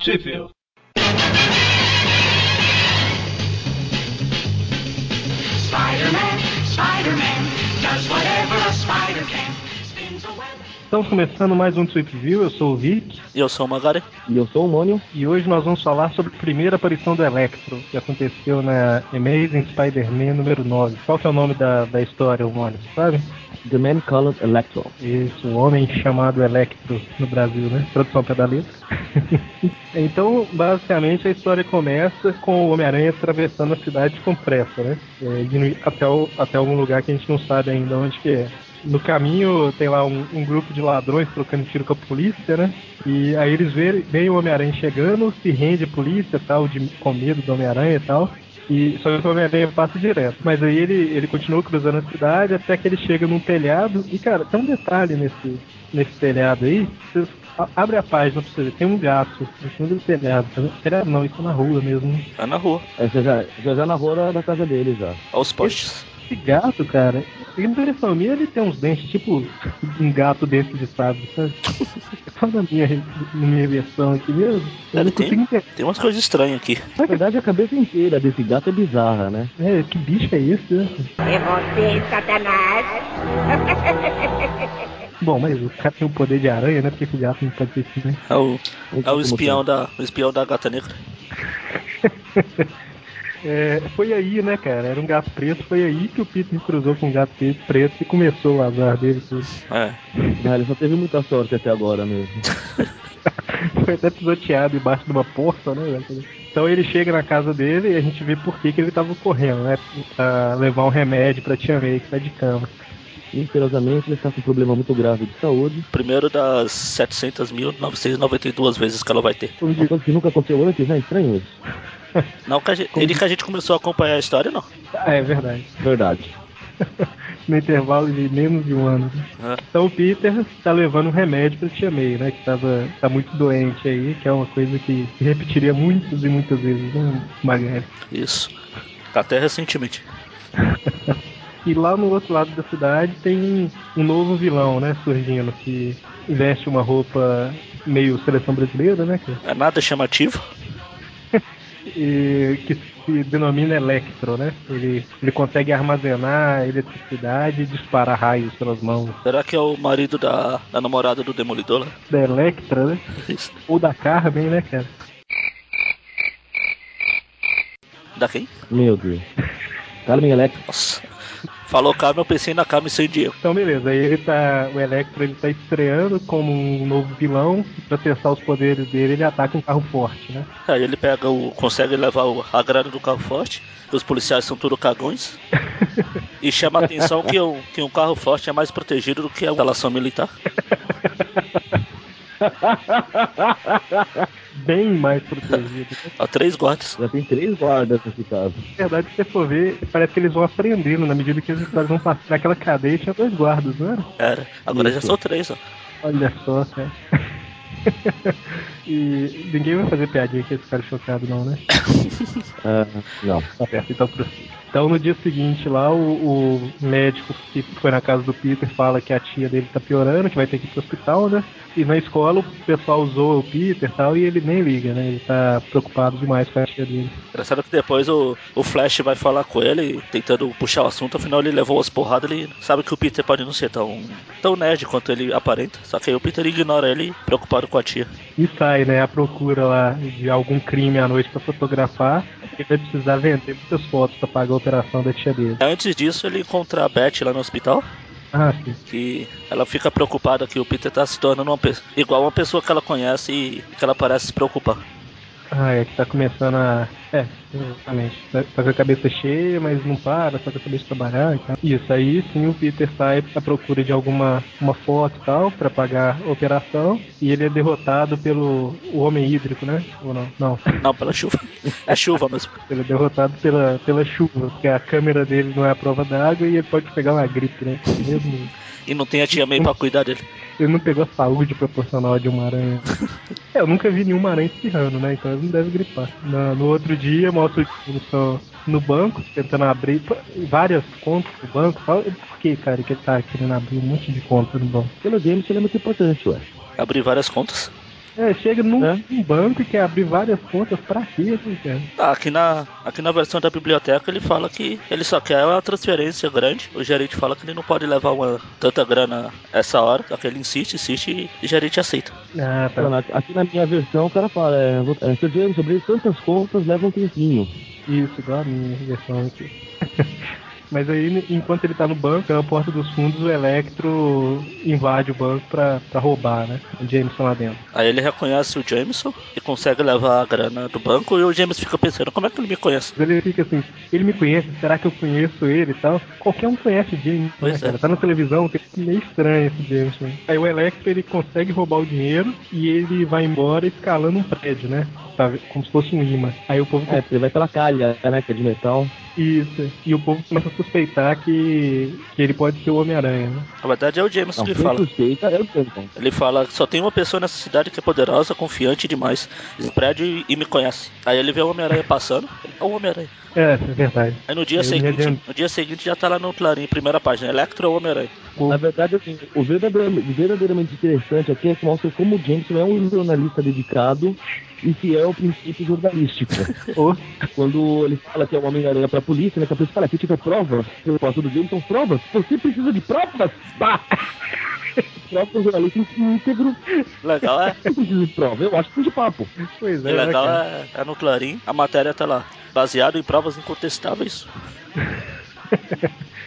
Sheffield. Spider-Man, Spider-Man, does whatever a spider can. Estamos começando mais um Trip View, eu sou o Vic E eu sou o Magari. E eu sou o Mônio. e hoje nós vamos falar sobre a primeira aparição do Electro, que aconteceu na Amazing Spider-Man número 9. Qual que é o nome da, da história, Mônio, sabe? The Man Called Electro. Isso, o homem chamado Electro no Brasil, né? Tradução pé da letra. então, basicamente, a história começa com o Homem-Aranha atravessando a cidade com pressa, né? É, indo até, o- até algum lugar que a gente não sabe ainda onde que é. No caminho tem lá um, um grupo de ladrões trocando tiro com a polícia, né? E aí eles veem, veem o Homem-Aranha chegando, se rende a polícia e tal, de, com medo do Homem-Aranha e tal. E só que o Homem-Aranha passa direto. Mas aí ele, ele continua cruzando a cidade até que ele chega num telhado. E cara, tem um detalhe nesse, nesse telhado aí. Vocês abre a página pra você ver. Tem um gato em cima do telhado. tá? Telhado não, isso é na rua mesmo. Tá na rua, É, já, já, já, na rua da- casa dele já. aos postes. Esse gato, cara, a impressão minha ele tem uns dentes, tipo um gato dentro de sábio, sabe? Só na minha, na minha versão aqui mesmo. Eu Ele tem? Tem umas coisas estranhas aqui. Na verdade, a cabeça inteira desse gato é bizarra, né? É, que bicho é esse? É você, Satanás. Bom, mas o cara tem o poder de aranha, né? Por que que o gato não pode ser assim, né? É o, é o espião da, o espião da gata negra. É, foi aí, né, cara? Era um gato preto, foi aí que o Peter cruzou com um gato preto e começou o azar dele tudo. É. Ah, ele só teve muita sorte até agora mesmo. Foi até pisoteado embaixo de uma porta, né? velho? Então ele chega na casa dele e a gente vê por que, que ele tava correndo, né? Pra levar um remédio pra tia May que tá de cama. Misteriosamente, ele está com um problema muito grave de saúde. Primeiro das 700.992 vezes que ela vai ter. Coisa que nunca aconteceu antes, né? Estranho isso. Não que a gente, ele que a gente começou a acompanhar a história, não. ah, é verdade. Verdade. no intervalo de menos de um ano. né? É. Então o Peter tá levando um remédio pra tia May, né? Que tava, tá muito doente aí, que é uma coisa que se repetiria muitas e muitas vezes, né? Magari. Isso. Até recentemente. E lá no outro lado da cidade tem um novo vilão, né? Surgindo, que veste uma roupa meio seleção brasileira, né? Que, É nada chamativo. E, que se denomina Electro, né? Ele, ele consegue armazenar eletricidade e disparar raios pelas mãos. Será que é o marido da, da namorada do Demolidor? né? Da Electra, né? Isso. Ou da Carmen, né, cara? Da quem? Meu Deus. Carmen Electro. Nossa. Falou Carmen, eu pensei na Carmen sem Diego. Então beleza, aí ele tá. O Electro ele tá estreando como um novo vilão. Pra testar os poderes dele, ele ataca um carro forte, né? Aí ele pega o. consegue levar o, a grana do carro forte. Os policiais são tudo cagões. E chama a atenção que, o, que um carro forte é mais protegido do que a instalação militar. Bem mais protegido. né? Há três guardas. Já tem três guardas nesse caso. Na verdade, se você for ver, parece que eles vão aprendendo na medida que as histórias vão passar. Naquela cadeia tinha dois guardas, não era? Era. Agora já Isso. são três, ó. Olha só, cara. e ninguém vai fazer piadinha com esse cara chocado, não, né? Ah, não. Tá certo, então prossiga. Então no dia seguinte lá, o, o médico que foi na casa do Peter fala que a tia dele tá piorando, que vai ter que ir pro hospital, né? E na escola o pessoal zoa o Peter e tal, e ele nem liga, né? Ele tá preocupado demais com a tia dele. Engraçado que depois o, o Flash vai falar com ele, tentando puxar o assunto, afinal ele levou as porradas, ele sabe que o Peter pode não ser tão, tão nerd quanto ele aparenta. Só que aí o Peter ignora ele, preocupado com a tia. E sai, né, a procura lá de algum crime à noite pra fotografar. Ele vai precisar vender muitas fotos pra pagar a operação da tia dele. Antes disso, ele encontra a Beth lá no hospital, Ah, sim. que ela fica preocupada que o Peter tá se tornando uma pessoa, igual uma pessoa que ela conhece e que ela parece se preocupar. Ah, é que tá começando a. É, exatamente. Tá tá com a cabeça cheia, mas não para, tá com a cabeça de trabalhar e tal. Isso, aí sim o Peter sai à procura de alguma uma foto e tal, pra pagar a operação. E ele é derrotado pelo o Homem Hídrico, né? Ou não? Não. Não, pela chuva. É chuva mesmo. Ele é derrotado pela, pela chuva, porque a câmera dele não é a prova d'água e ele pode pegar uma gripe, né? Mesmo. E não tem a tia May pra cuidar dele. Ele não pegou a saúde proporcional de uma aranha. é, eu nunca vi nenhuma aranha espirrando, né? Então ele não deve gripar. No, no outro dia, mostra o estão no banco, tentando abrir pô, várias contas no banco. Fala, Por que, cara, que ele tá querendo abrir um monte de contas no banco? Pelo James ele é muito importante, ué. Abrir várias contas. É, chega num, É. banco e quer abrir várias contas pra quê, né, cara? Ah, aqui na, aqui na versão da biblioteca ele fala que ele só quer uma transferência grande. O gerente fala que ele não pode levar uma tanta grana essa hora, só que ele insiste, insiste e o gerente aceita. Ah, tá. Mano, aqui- na minha versão o cara fala, é, é, Sr. James, abrir tantas contas leva um tempinho. Isso, igual a minha versão aqui. Mas aí, enquanto ele tá no banco, pela porta dos fundos, o Electro invade o banco pra, pra roubar, né? O Jameson lá dentro. Aí ele reconhece o Jameson e consegue levar a grana do banco e o James fica pensando, como é que ele me conhece? Mas ele fica assim, ele me conhece, será que eu conheço ele e tal? Qualquer um conhece o Jameson, né, Pois é. cara? Tá na televisão, tem meio estranho esse Jameson. Aí o Electro, ele consegue roubar o dinheiro e ele vai embora escalando um prédio, né? Tá, como se fosse um imã. Aí o povo É, ele vai pela calha, né, que é de metal. Isso. E o povo começa a suspeitar que, que ele pode ser o Homem-Aranha, né? Na verdade é o Jameson Não, que quem fala. suspeita é o Jameson. Ele fala que só tem uma pessoa nessa cidade que é poderosa, confiante demais, esse prédio e, e me conhece. Aí ele vê o Homem-Aranha passando, ele, é o Homem-Aranha. É, é verdade. Aí no dia, Eu seguinte, no dia seguinte já tá lá no Clarim, primeira página, Electro ou Homem-Aranha. Na verdade, assim, o verdadeiramente, verdadeiramente interessante aqui é que mostra como o Jameson é um jornalista dedicado e fiel ao princípio jornalístico. Quando ele fala que é o Homem-Aranha pra polícia, né, que a polícia fala, aqui tiver provas, eu posso do Jameson, provas? Você precisa de provas? Bah! Prova do jornalista íntegro, Legal é, não precisa de prova, eu acho que de papo. pois é, né, legal cara? é, é no Clarim, a matéria tá lá, baseado em provas incontestáveis.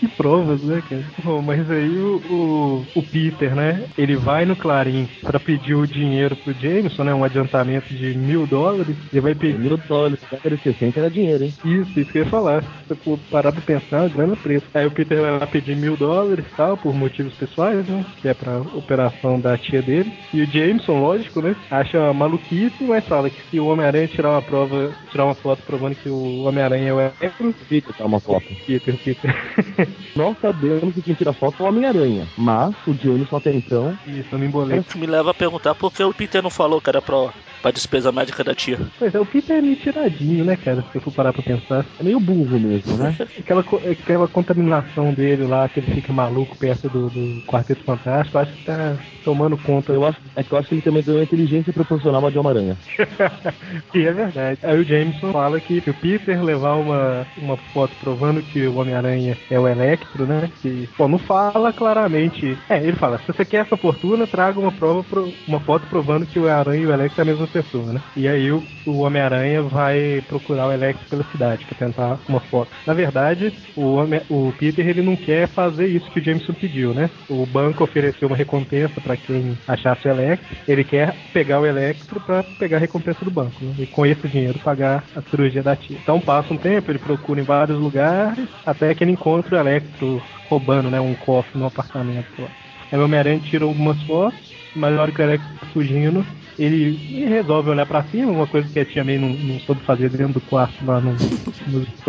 Que provas, né, cara? Bom, mas aí o, o, o Peter, né? Ele vai no Clarim pra pedir o dinheiro pro Jameson, né? Um adiantamento de mil dólares. Ele vai pedir. Mil dólares, de 60 era dinheiro, hein? Isso, isso que eu ia falar. Se eu parar pra pensar, grana preta. Aí o Peter vai lá pedir mil dólares e tal, por motivos pessoais, né? Que é pra operação da tia dele. E o Jameson, lógico, né? Acha maluquice, mas fala que se o Homem-Aranha tirar uma prova, tirar uma foto provando que o Homem-Aranha é o Electro, Peter, tá uma foto. Peter, Peter. Nós sabemos que quem tira foto é o Homem-Aranha, mas o Jameson até então Isso, eu me embolei. Isso me leva a perguntar por que o Peter não falou que era pra, pra despesa médica da tia. Pois é, o Peter é meio tiradinho, né, cara? Se eu for parar pra pensar. é meio burro mesmo, né? Aquela, aquela contaminação dele lá, que ele fica maluco perto do, do Quarteto Fantástico, acho que tá tomando conta. Eu acho, é que eu acho que ele também ganhou inteligência proporcional à de Homem-Aranha. e é verdade. Aí o Jameson fala que se o Peter levar uma, uma foto provando que o Homem-Aranha é o Electro, né? Que, não fala claramente. É, ele fala, se você quer essa fortuna, traga uma prova, pro- uma foto provando que o Aranha e o Electro é a mesma pessoa, né? E aí o, o Homem-Aranha vai procurar o Electro pela cidade pra tentar uma foto. Na verdade, o, Homem- o Peter ele não quer fazer isso que o Jameson pediu, né? O banco ofereceu uma recompensa pra quem achasse o Electro. Ele quer pegar o Electro pra pegar a recompensa do banco, né? E com esse dinheiro pagar a cirurgia da tia. Então passa um tempo, ele procura em vários lugares, até que ele encontra o Electro roubando, né? Um cofre no apartamento lá. Aí o Homem-Aranha tira algumas fotos, mas na hora que o Electro tá fugindo, ele, ele resolve olhar pra cima, uma coisa que a tia May não, não soube fazer dentro do quarto lá no. no-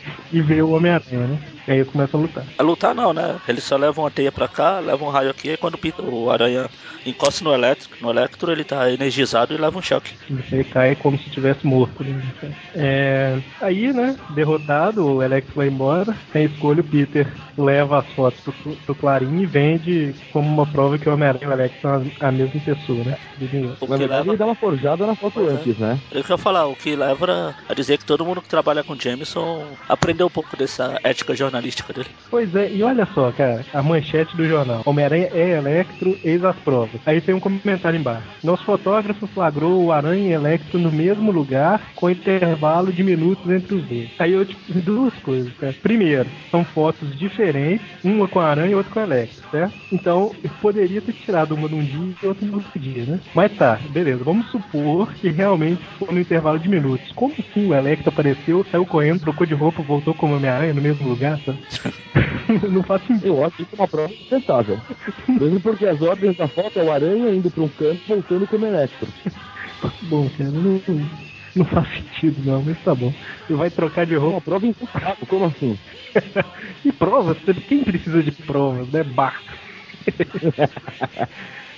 e vê o Homem-Aranha, né? E aí eles começam a lutar. A lutar não, né? Ele só leva uma teia pra cá, leva um raio aqui, e quando o, Peter, o aranha encosta no elétrico, no elétrico ele tá energizado e leva um choque. Ele cai como se tivesse morto. né? É, aí, né, derrotado, o Electro vai embora. Sem escolha, o Peter leva as fotos pro, pro Clarim e vende como uma prova que o Homem-Aranha e o Electro são a, a mesma pessoa, né? O Na que verdade, leva. ele dá uma forjada na foto é. antes, né? Eu quero falar, o que leva a dizer que todo mundo que trabalha com Jameson aprendeu um pouco dessa ética jornalística dele. Pois é, e olha só, cara, a manchete do jornal. Homem-Aranha é Electro, eis as provas. Aí tem um comentário embaixo. Nosso fotógrafo flagrou o Aranha e Electro no mesmo lugar, com intervalo de minutos entre os dois. Aí eu, tipo, duas coisas, cara. Primeiro, são fotos diferentes, uma com a Aranha e outra com o Electro, certo? Então, eu poderia ter tirado uma num dia e outra no outro dia, né? Mas tá, beleza. Vamos supor que realmente foi no intervalo de minutos. Como assim o Electro apareceu, saiu correndo, trocou de roupa, voltou como Homem-Aranha no mesmo lugar, não faz sentido. Eu acho isso uma prova sustentável. Mesmo porque as ordens da foto é o Aranha indo pra um canto voltando como Electro. Bom, cara, não, não faz sentido não, mas tá bom. Ele vai trocar de roupa. uma prova insustentável, como assim? e provas? Quem precisa de provas, né? Barco.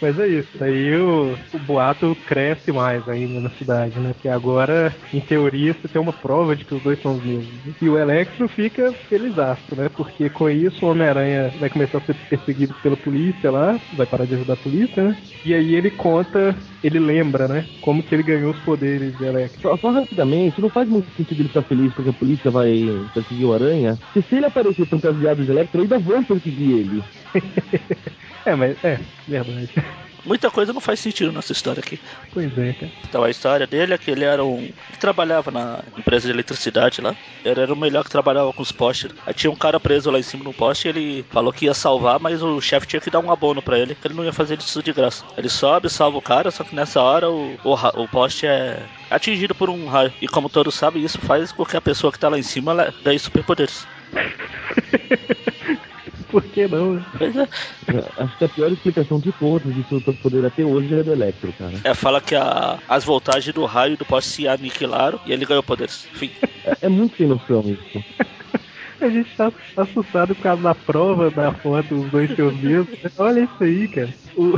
Mas é isso, aí o, o boato cresce mais ainda na cidade, né? Que agora, em teoria, você tem uma prova de que os dois são os mesmos. E o Electro fica felizaço, né? Porque com isso o Homem-Aranha vai começar a ser perseguido pela polícia lá, vai parar de ajudar a polícia, né? E aí ele conta, ele lembra, né? Como que ele ganhou os poderes de Electro. Só, só rapidamente, não faz muito sentido ele ficar feliz porque a polícia vai perseguir o Aranha. Se, se ele aparecer fantasiado de Electro, ainda vão perseguir ele. é, mas é, verdade. Muita coisa não faz sentido nessa história aqui. Pois é, cara. Então a história dele é que ele era um. que trabalhava na empresa de eletricidade lá. Ele era o melhor que trabalhava com os postes. Aí tinha um cara preso lá em cima no poste e ele falou que ia salvar, mas o chefe tinha que dar um abono pra ele, que ele não ia fazer isso de graça. Ele sobe, salva o cara, só que nessa hora o, o, o poste é atingido por um raio. E como todos sabem, isso faz com que a pessoa que tá lá em cima ela ganhe superpoderes. Por que não? né? Pois é. Acho que a pior explicação de todas de superpoder até hoje é do Electro, cara. É, fala que a- as voltagens do raio do poste se aniquilaram e ele ganhou poderes. Enfim. É, é muito sem noção isso. A gente tá assustado por causa da prova da foto, os dois seus mesmos. Olha isso aí, cara. O-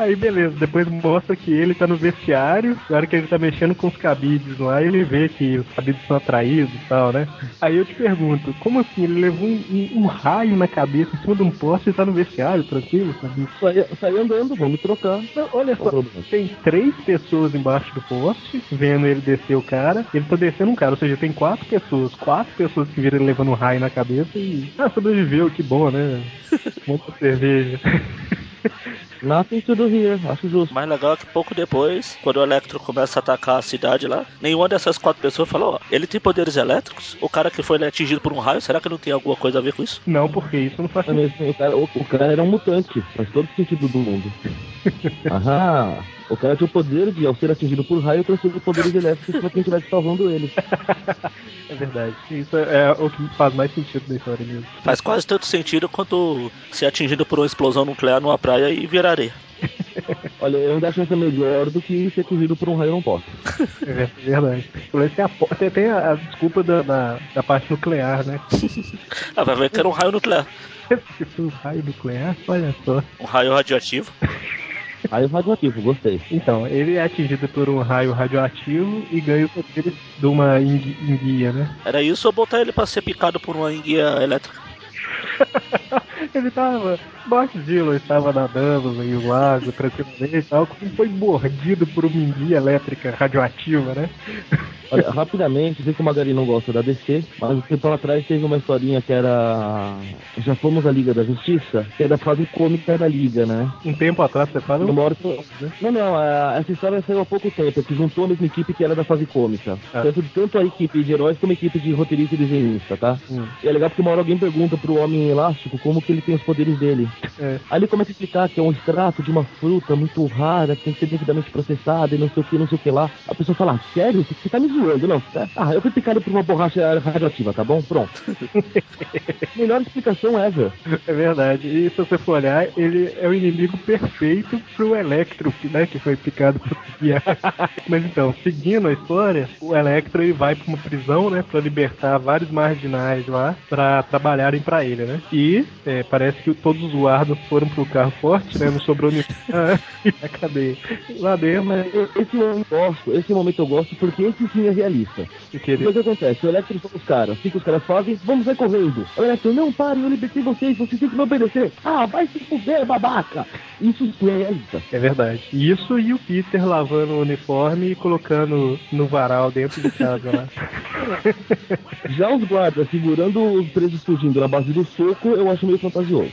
Aí beleza, depois mostra que ele tá no vestiário, na hora que ele tá mexendo com os cabides lá, ele vê que os cabides são atraídos e tal, né? Aí eu te pergunto, como assim? Ele levou um, um- um raio na cabeça em cima de um poste e tá no vestiário, tranquilo, sabe? Sai, sai andando, vamos trocar. Não, olha só, tem três pessoas embaixo do poste, vendo ele descer o cara, ele tá descendo um cara, ou seja, tem quatro pessoas, quatro pessoas que viram ele levando um raio na cabeça e. Ah, sobreviveu, que bom, né? Muita cerveja. Nothing to do here, acho justo. Mais legal é que pouco depois, quando o Electro começa a atacar a cidade lá, nenhuma dessas quatro pessoas falou, ó, ele tem poderes elétricos? O cara que foi né, atingido por um raio, será que não tem alguma coisa a ver com isso? Não, porque isso não faz sentido. mesmo, o, cara, o, o cara era um mutante, faz todo sentido do mundo. Aham, o cara tinha o poder de, ao ser atingido por raio, transferir poderes elétricos pra quem estivesse salvando ele. É verdade. Isso é o que faz mais sentido da história mesmo. Faz quase tanto sentido quanto ser atingido por uma explosão nuclear numa praia e virar areia. Olha, eu ainda acho essa melhor do que ser atingido por um raio não posso. É ver- verdade. Menos tem a, a, desculpa da, da, da parte nuclear, né? Ah, vai ver que era um raio nuclear. Um raio nuclear, olha só. Um raio radioativo. Raio radioativo, gostei. Então, ele é atingido por um raio radioativo e ganha os poderes de uma engui- enguia, né? Era isso ou botar ele pra ser picado por uma enguia elétrica? ele tava. Bart Dillon estava nadando no Rio Lago tranquilamente e tal, como foi mordido por uma enguia elétrica radioativa, né? Olha, rapidamente, sei que o Magari não gosta da DC, mas um tempo atrás teve uma historinha que era. Já fomos à Liga da Justiça, que é da fase cômica da Liga, né? Um tempo atrás você fala. Não, não, a- essa história saiu há pouco tempo, que juntou a mesma equipe que era da fase cômica. Ah. Tanto, tanto a equipe de heróis como a equipe de roteirista e desenhista, tá? Hum. E é legal porque uma hora alguém pergunta pro Homem Elástico como que ele tem os poderes dele. É. Aí ele começa a explicar que é um extrato de uma fruta muito rara, que tem que ser devidamente processada e não sei o que, não sei o que lá. A pessoa fala, "Ah, sério? Você tá me zoando? Não, tá- ah, eu fui picado por uma borracha radioativa, tá bom? Pronto. Melhor explicação ever. É verdade. E se você for olhar, ele é o inimigo perfeito pro Electro, que, né, que foi picado por. Mas então, seguindo a história, o Electro ele vai pra uma prisão, né, pra libertar vários marginais lá pra trabalharem pra ele, né? E é, parece que todos os guardas foram pro carro forte, né? Não sobrou ninguém na cadeia. Lá dentro, Mas e- esse momento eu gosto, esse momento eu gosto porque esse sim é realista. o que Mas o que acontece? O Electro os caras. O que os caras fazem? Vamos sair correndo. O Electro, não parem, eu libertei vocês, vocês têm que me obedecer. Ah, vai se fuder, babaca. Isso sim é realista. É verdade. Isso e o Peter lavando o uniforme e colocando no varal dentro de casa lá. Já os guardas segurando os presos fugindo na base do soco, eu acho meio fantasioso.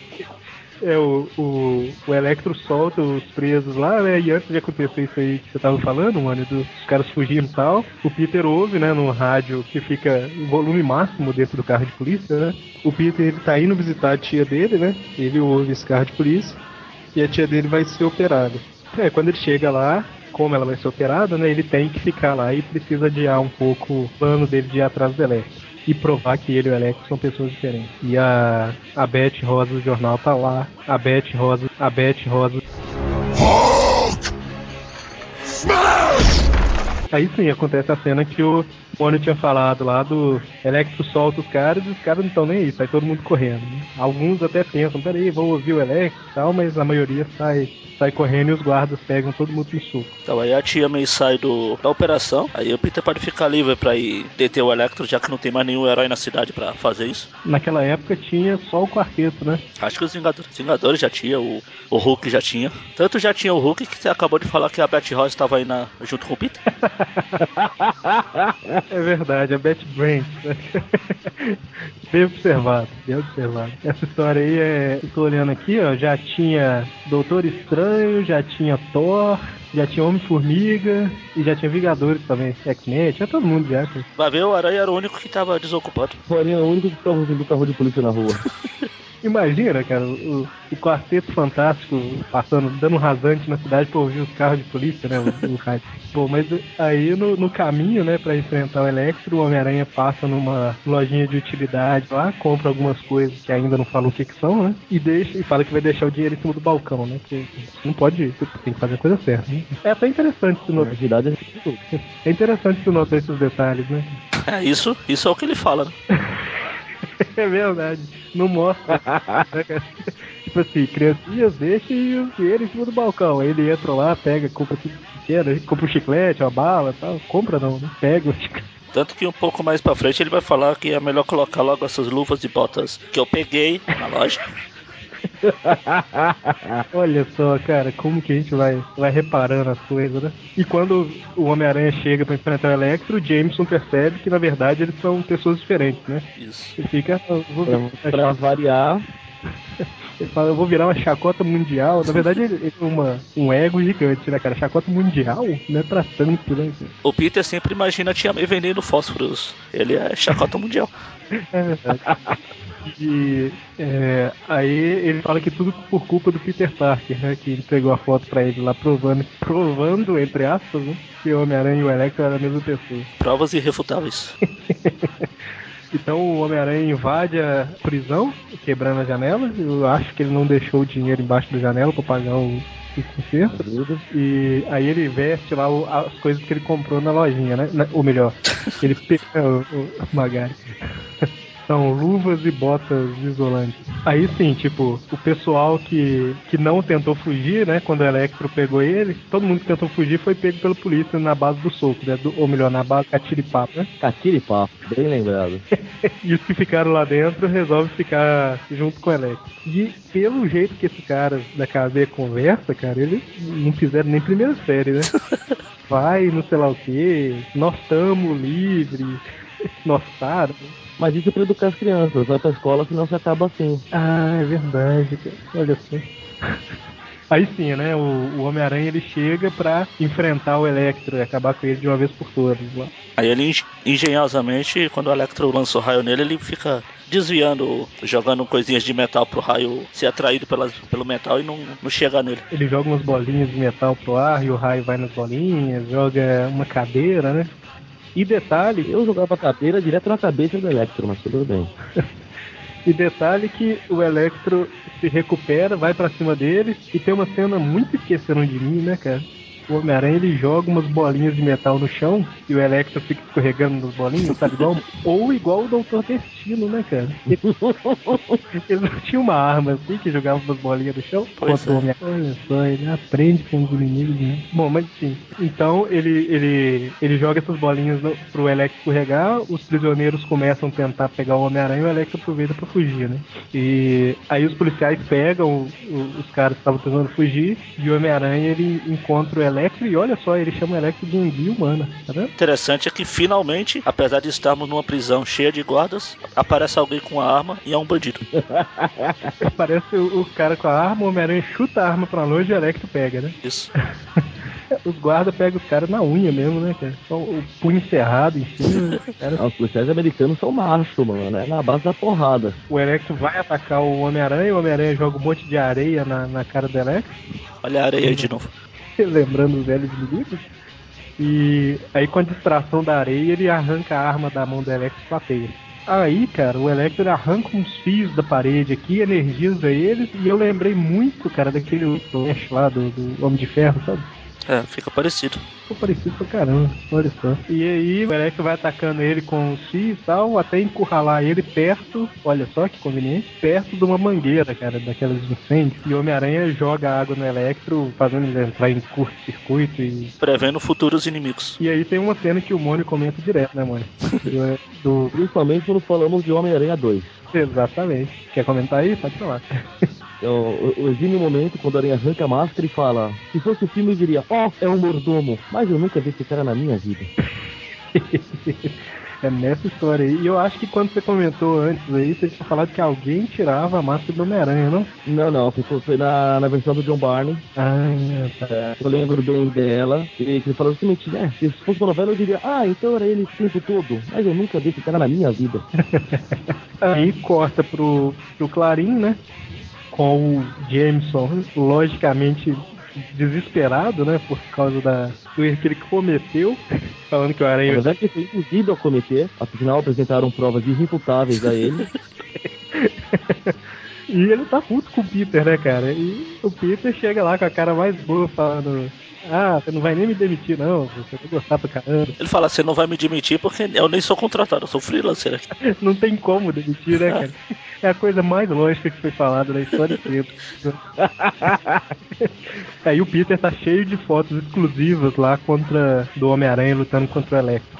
É, o, o, o Electro solta os presos lá, né? E antes de acontecer isso aí que você tava falando, mano, dos caras fugindo e tal, o Peter ouve, né, no rádio que fica em volume máximo dentro do carro de polícia, né? O Peter ele tá indo visitar a tia dele, né? Ele ouve esse carro de polícia e a tia dele vai ser operada. É, quando ele chega lá, como ela vai ser operada, né? Ele tem que ficar lá e precisa adiar um pouco o plano dele de ir atrás do Electro. E provar que ele e o Electro são pessoas diferentes. E a, a Beth Rosa do jornal tá lá. A Beth Rosa. A Beth Rosa. Aí sim, acontece a cena que o Mônio tinha falado lá do Electro solta os caras e os caras não estão nem aí, sai todo mundo correndo. né? Alguns até pensam, peraí, vou ouvir o Electro e tal, mas a maioria sai, sai correndo e os guardas pegam todo mundo no soco. Então aí a tia May sai do, da operação, aí o Peter pode ficar livre pra ir deter o Electro, já que não tem mais nenhum herói na cidade pra fazer isso. Naquela época tinha só o quarteto, né? Acho que os Vingadores, os Vingadores já tinha, o, o Hulk já tinha. Tanto já tinha o Hulk que você acabou de falar que a Betty Ross estava aí na, junto com o Peter. É verdade, a Betty Brant. né? bem observado, bem observado. Essa história aí é. Eu tô olhando aqui, ó. Já tinha Doutor Estranho, já tinha Thor, já tinha Homem-Formiga e já tinha Vingadores também. X-Men, tinha todo mundo já. cara. Vai ver, o Aranha era o único que tava desocupado. Porém, é o único que ficava ouvindo o carro de polícia na rua. Imagina, cara, o, o Quarteto Fantástico passando, dando um rasante na cidade pra ouvir os carros de polícia, né? O, o. Bom, mas aí no, no caminho, né, pra enfrentar o Electro, o Homem-Aranha passa numa lojinha de utilidade lá, compra algumas coisas que ainda não falam o que, que são, né? E deixa e fala que vai deixar o dinheiro em cima do balcão, né? Porque não pode, tem que fazer a coisa certa, né? É até interessante se notar, é é interessante se notar esses detalhes, né? É isso, isso é o que ele fala, né? É verdade. Não mostra. né, tipo assim, criancinhas deixem o dinheiro em cima do balcão. Aí ele entra lá, pega, compra tudo quer, né? compra um chiclete, uma bala e tal. Compra não, né? Pega o chiclete. Tanto que um pouco mais pra frente ele vai falar que é melhor colocar logo essas luvas e botas que eu peguei na loja. Olha só, cara, como que a gente vai, vai reparando as coisas, né? E quando o Homem-Aranha chega pra enfrentar o Electro, o Jameson percebe que na verdade eles são pessoas diferentes, né? Isso. Ele fica. "Ah, Pra, pra variar, Ele fala, eu vou virar uma chacota mundial. Na verdade, ele tem uma, um ego gigante, né, cara? Chacota mundial não é pra tanto, né, cara? O Peter sempre imagina a tia May vendendo fósforos. Ele é chacota mundial. É verdade. E é, aí ele fala que tudo por culpa do Peter Parker, né? Que entregou a foto pra ele lá provando, provando, entre aspas, né, que o Homem-Aranha e o Electro eram a mesma pessoa. Provas irrefutáveis. Então o Homem-Aranha invade a prisão, quebrando a janela. Eu acho que ele não deixou o dinheiro embaixo da janela pra pagar o, conserto. E aí ele veste lá as coisas que ele comprou na lojinha, né? Ou melhor, ele pega o, o Magari. São luvas e botas isolantes. Aí sim, tipo, o pessoal que, que não tentou fugir, né? Quando o Electro pegou ele, todo mundo que tentou fugir foi pego pela polícia na base do soco, né? do- ou melhor, na base da tiripapo, né? Catira e papo, bem lembrado. E os que ficaram lá dentro resolvem ficar junto com o Electro. E pelo jeito que esse cara da cadeia conversa, cara, eles não fizeram nem primeira série, né? Vai, não sei lá o que, nós estamos livres, nós tá. Mas isso é pra educar as crianças, vai pra escola, senão você acaba assim. Ah, é verdade, cara. Olha só. Aí sim, né? O, o Homem-Aranha ele chega pra enfrentar o Electro e acabar com ele de uma vez por todas. Lá. Aí ele eng- engenhosamente, quando o Electro lança o raio nele, ele fica desviando, jogando coisinhas de metal pro raio ser atraído pela, pelo metal e não, não chegar nele. Ele joga umas bolinhas de metal pro ar e o raio vai nas bolinhas, joga uma cadeira, né? E detalhe, Eu jogava a cadeira direto na cabeça do Electro, mas tudo bem. e detalhe que o Electro se recupera, vai pra cima dele e tem uma cena muito esqueceram de mim, né, cara? O Homem-Aranha ele joga umas bolinhas de metal no chão e o Electro fica escorregando nas bolinhas, sabe? Igual, ou igual o Doutor Destino, né, cara? Ele não tinha uma arma assim que jogava umas bolinhas no chão Pois contra o é. Homem-Aranha. Olha só, ele aprende com os inimigos, né? Bom, mas enfim. Então ele, ele, ele joga essas bolinhas no, pro Electro escorregar, os prisioneiros começam a tentar pegar o Homem-Aranha e o Electro aproveita pra fugir, né? E aí os policiais pegam o- o- os caras que estavam tentando fugir e o Homem-Aranha ele encontra o Electro e olha só, ele chama o Electro de enguia humana, tá vendo? Interessante é que finalmente, apesar de estarmos numa prisão cheia de guardas, aparece alguém com uma arma e é um bandido. Aparece o, o cara com a arma, o Homem-Aranha chuta a arma pra longe e o Electro pega, né? Isso. Os guardas pegam os caras na unha mesmo, né, cara? Só o punho cerrado em cima. cara. Ah, Os policiais americanos são machos, mano, é na base da porrada. O Electro vai atacar o Homem-Aranha, o Homem-Aranha joga um monte de areia na, na cara do Electro, Olha a areia aí de novo. Lembrando os velhos inimigos. E aí com a distração da areia, ele arranca a arma da mão do Electro com a teia. Aí, cara, o Electro ele arranca uns fios da parede aqui, energiza eles, e eu lembrei muito, cara, daquele Flash lá do, do Homem de Ferro, sabe? É, fica parecido. Ficou parecido pra caramba, olha só. E aí o Electro vai atacando ele com o X e tal, até encurralar ele perto, olha só que conveniente, perto de uma mangueira, cara, daquelas de incêndio. E o Homem-Aranha joga água no Electro, fazendo ele entrar em curto-circuito e... Prevendo futuros inimigos. E aí tem uma cena que o Mônio comenta direto, né, Mônio? Do- do... Principalmente quando falamos de Homem-Aranha 2. Exatamente. Quer comentar aí? Pode falar. É o, exímio momento quando a aranha arranca a máscara e fala: Se fosse o filme, eu diria, ó, é um mordomo. Mas eu nunca vi esse cara na minha vida. É nessa história aí. E eu acho que quando você comentou antes aí, você tinha falado que alguém tirava a máscara do Homem-Aranha, não? Não, não, foi, foi na, na versão do John Barney. Ah, tá. É, eu lembro bem dela. E ele falou justamente, né? Se fosse uma novela, eu diria, ah, então era ele o tempo todo. Mas eu nunca vi esse cara na minha vida. Aí corta pro, pro Clarim, né? Com o Jameson, logicamente desesperado, né? Por causa da, do erro que ele cometeu. Falando que o Aranha verdade, ele foi induzido a cometer. Afinal, apresentaram provas irrefutáveis a ele. E ele tá puto com o Peter, né, cara? E o Peter chega lá com a cara mais boa, falando: Ah, você não vai nem me demitir, não. Você vai gostar pra caramba. Ele fala, você não vai me demitir porque eu nem sou contratado, eu sou freelancer aqui. Não tem como demitir, né, cara? É a coisa mais lógica que foi falada na história inteira. Aí o Peter tá cheio de fotos exclusivas lá contra do Homem-Aranha lutando contra o Electro.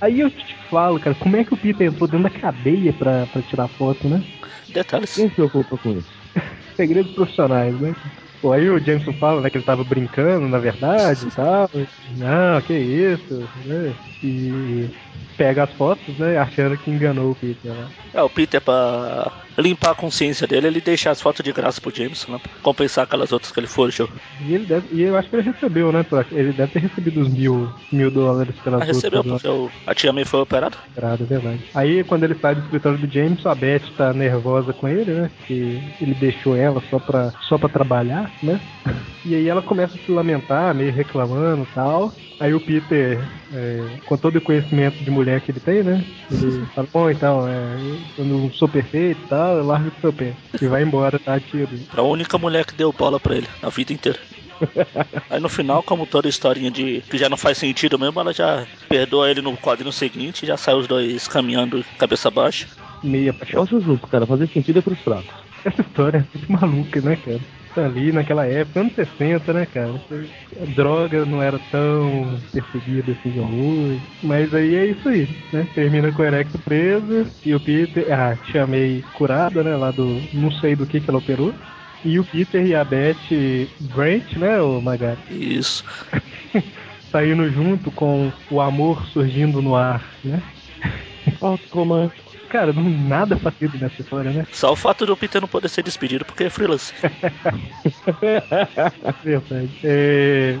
Aí eu te falo, cara, como é que o Peter entrou dentro da cadeia pra, pra tirar foto, né? Detalhes. Quem se preocupa com isso? Segredos profissionais, né? Pô, aí o Jameson fala, né, que ele tava brincando, na verdade, e tal. Não, que isso, né? E pega as fotos, né, achando que enganou o Peter, né? É, o Peter, pra limpar a consciência dele, ele deixa as fotos de graça pro Jameson, né? Pra compensar aquelas outras que ele forjou. E ele deve, e eu acho que ele recebeu, né? Ele deve ter recebido os mil, mil dólares pelas Ah, recebeu, outras, porque o, a tia May foi operada. Operado, é verdade. Aí quando ele sai do escritório do James, a Beth tá nervosa com ele, né? Que ele deixou ela só pra, só pra trabalhar, né? E aí ela começa a se lamentar, meio reclamando e tal. Aí o Peter, é, com todo o conhecimento de mulher que ele tem, né? Ele fala, bom, então, é, eu não sou perfeito e tal, eu largo do seu pé. E vai embora, tá tiro. A única mulher que deu bola pra ele, a vida inteira. Aí no final, como toda historinha de que já não faz sentido mesmo, ela já perdoa ele no quadrinho seguinte e já sai os dois caminhando cabeça baixa. Meia paixão. acho justo, cara. Fazer sentido é pros fracos. Essa história é muito maluca, né, cara? Ali naquela época, anos 60, né, cara? A droga não era tão perseguida assim como hoje. Mas aí é isso aí, né? Termina com o Erecto preso e o Peter. Ah, chamei curada, né? Lá do. Não sei do que que ela operou. E o Peter e a Beth Brent, né, o Magari? Isso. Saindo junto com o amor surgindo no ar, né? Ó, que romântico. Cara, não nada fatido nessa história, né? Só o fato do Peter não poder ser despedido porque é freelance. Verdade. É...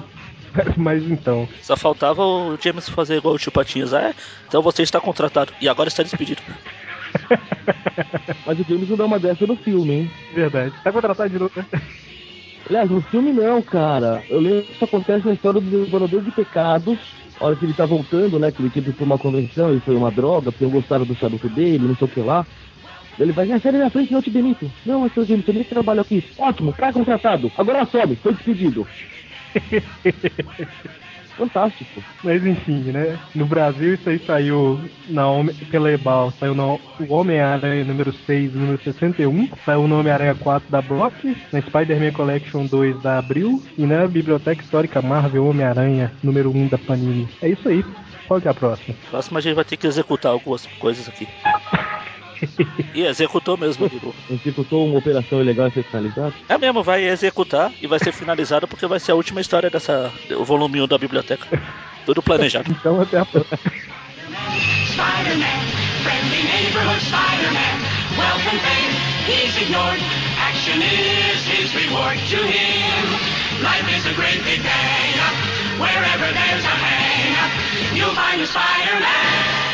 Mas então, Só faltava o James fazer igual o tio Patinhas. Ah, é? Então você está contratado e agora está despedido. Mas o James não dá uma dessa no filme, hein? verdade. Tá contratado de novo, né? Aliás, no filme não, cara. Eu lembro que isso acontece na história do Devorador de Pecados. A hora que ele tá voltando, né? Que ele ido pra uma convenção e foi uma droga, porque não gostaram do charuto dele, não sei o que lá. Ele vai, ah, da minha frente, não te demito. Não, mas seu James, você nem trabalha aqui. Ótimo, tá contratado. Agora sobe, foi despedido. Fantástico. Mas enfim, né? No Brasil isso aí saiu na Home- pela Ebal, saiu no o Homem-Aranha número 6, número 61, saiu no Homem-Aranha 4 da Block, na Spider-Man Collection 2 da Abril e na Biblioteca Histórica Marvel Homem-Aranha número 1 da Panini. É isso aí. Qual que é a próxima? Próximo a gente vai ter que executar algumas coisas aqui. E executou mesmo, digo. Executou uma operação ilegal e foi finalizada. É mesmo, vai executar e vai ser finalizado porque vai ser a última história dessa. o volume 1 da biblioteca. Tudo planejado. Então até a próxima. Spider-Man, friendly neighborhood Spider-Man. Wealth and fame, he's ignored. Action is his reward to him. Life is a great big hang. Wherever there's a hang, you'll find a Spider-Man.